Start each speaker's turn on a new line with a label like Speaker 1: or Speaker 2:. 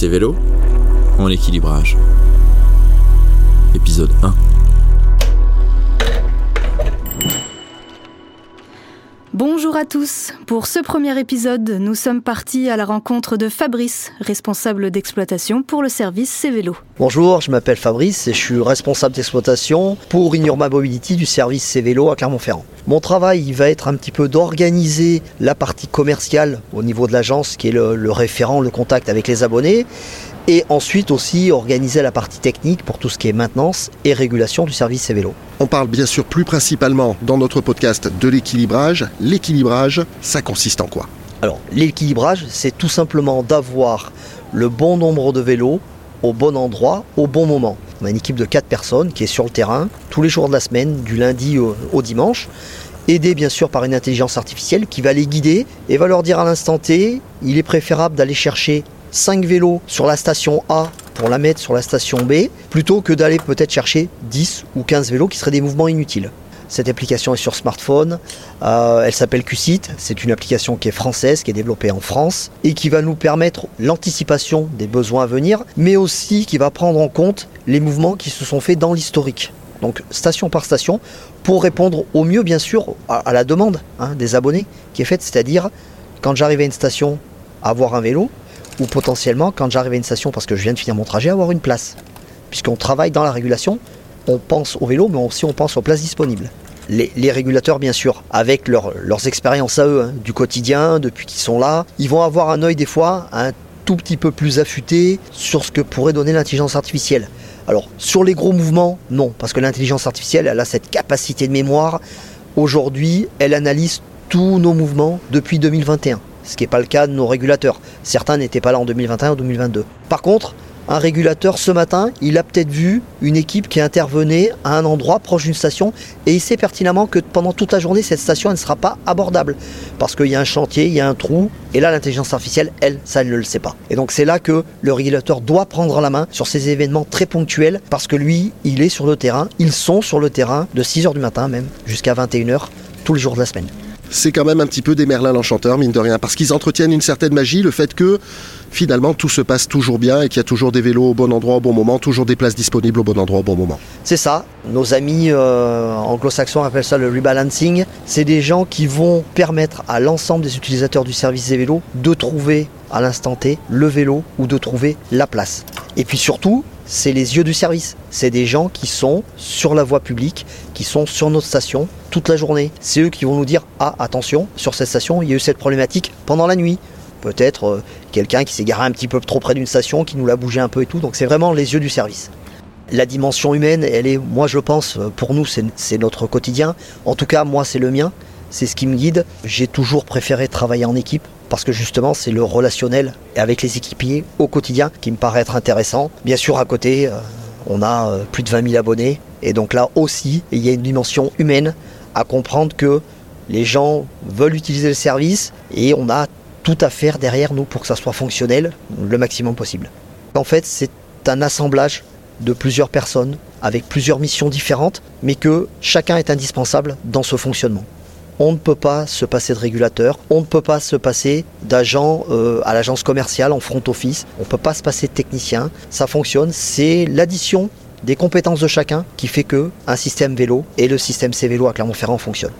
Speaker 1: C'est vélo en équilibrage. Épisode 1.
Speaker 2: Bonjour à tous. Pour ce premier épisode, nous sommes partis à la rencontre de Fabrice, responsable d'exploitation pour le service C-Vélo.
Speaker 3: Bonjour, je m'appelle Fabrice et je suis responsable d'exploitation pour Ignurma Mobility du service C-Vélo à Clermont-Ferrand. Mon travail il va être un petit peu d'organiser la partie commerciale au niveau de l'agence qui est le référent, le contact avec les abonnés et ensuite aussi organiser la partie technique pour tout ce qui est maintenance et régulation du service C-Vélo.
Speaker 4: On parle bien sûr plus principalement dans notre podcast de l'équilibrage. L'équilibrage, ça consiste en quoi?
Speaker 3: Alors, l'équilibrage, c'est tout simplement d'avoir le bon nombre de vélos au bon endroit, au bon moment. On a une équipe de 4 personnes qui est sur le terrain tous les jours de la semaine, du lundi au, au dimanche, aidée bien sûr par une intelligence artificielle qui va les guider et va leur dire à l'instant T, il est préférable d'aller chercher 5 vélos sur la station A pour la mettre sur la station B, plutôt que d'aller peut-être chercher 10 ou 15 vélos qui seraient des mouvements inutiles. Cette application est sur smartphone, euh, elle s'appelle QSIT, c'est une application qui est française, qui est développée en France et qui va nous permettre l'anticipation des besoins à venir, mais aussi qui va prendre en compte les mouvements qui se sont faits dans l'historique. Donc station par station, pour répondre au mieux bien sûr à, à la demande hein, des abonnés qui est faite, c'est-à-dire quand j'arrive à une station, avoir un vélo, ou potentiellement quand j'arrive à une station parce que je viens de finir mon trajet, avoir une place. Puisqu'on travaille dans la régulation, on pense au vélo, mais aussi on pense aux places disponibles. Les, régulateurs, bien sûr, avec leur- leurs expériences à eux, hein, du quotidien, depuis qu'ils sont là, ils vont avoir un œil des fois un tout petit peu plus affûté sur ce que pourrait donner l'intelligence artificielle. Alors, sur les gros mouvements, non, parce que l'intelligence artificielle, elle a cette capacité de mémoire. Aujourd'hui, elle analyse tous nos mouvements depuis 2021 ce qui n'est pas le cas de nos régulateurs. Certains n'étaient pas là en 2021 ou 2022. Par contre, un régulateur ce matin, il a peut-être vu une équipe qui intervenait à un endroit proche d'une station et il sait pertinemment que pendant toute la journée, cette station elle ne sera pas abordable parce qu'il y a un chantier, il y a un trou et là l'intelligence artificielle, elle, ça ne le sait pas. Et donc c'est là que le régulateur doit prendre la main sur ces événements très ponctuels parce que lui, il est sur le terrain, ils sont sur le terrain de 6h du matin même jusqu'à 21h tous les jours de la semaine
Speaker 4: c'est quand même un petit peu des Merlin l'Enchanteur, mine de rien, parce qu'ils entretiennent une certaine magie, le fait que finalement tout se passe toujours bien et qu'il y a toujours des vélos au bon endroit au bon moment, toujours des places disponibles au bon endroit au bon moment.
Speaker 3: C'est ça, nos amis euh, anglo-saxons appellent ça le rebalancing. C'est des gens qui vont permettre à l'ensemble des utilisateurs du service des vélos de trouver à l'instant T le vélo ou de trouver la place. Et puis surtout, c'est les yeux du service. C'est des gens qui sont sur la voie publique, qui sont sur notre station toute la journée. C'est eux qui vont nous dire Ah, attention, sur cette station, il y a eu cette problématique pendant la nuit. Peut-être euh, quelqu'un qui s'est garé un petit peu trop près d'une station, qui nous l'a bougé un peu et tout. Donc c'est vraiment les yeux du service. La dimension humaine, elle est, moi je pense, pour nous, c'est notre quotidien. En tout cas, moi, c'est le mien. C'est ce qui me guide. J'ai toujours préféré travailler en équipe parce que justement c'est le relationnel avec les équipiers au quotidien qui me paraît être intéressant. Bien sûr à côté euh, on a euh, plus de 20 000 abonnés et donc là aussi il y a une dimension humaine à comprendre que les gens veulent utiliser le service et on a tout à faire derrière nous pour que ça soit fonctionnel le maximum possible. En fait c'est un assemblage de plusieurs personnes avec plusieurs missions différentes mais que chacun est indispensable dans ce fonctionnement on ne peut pas se passer de régulateur, on ne peut pas se passer d'agent euh, à l'agence commerciale en front office, on ne peut pas se passer de technicien. Ça fonctionne, c'est l'addition des compétences de chacun qui fait que un système vélo et le système C vélo à Clermont-Ferrand fonctionne.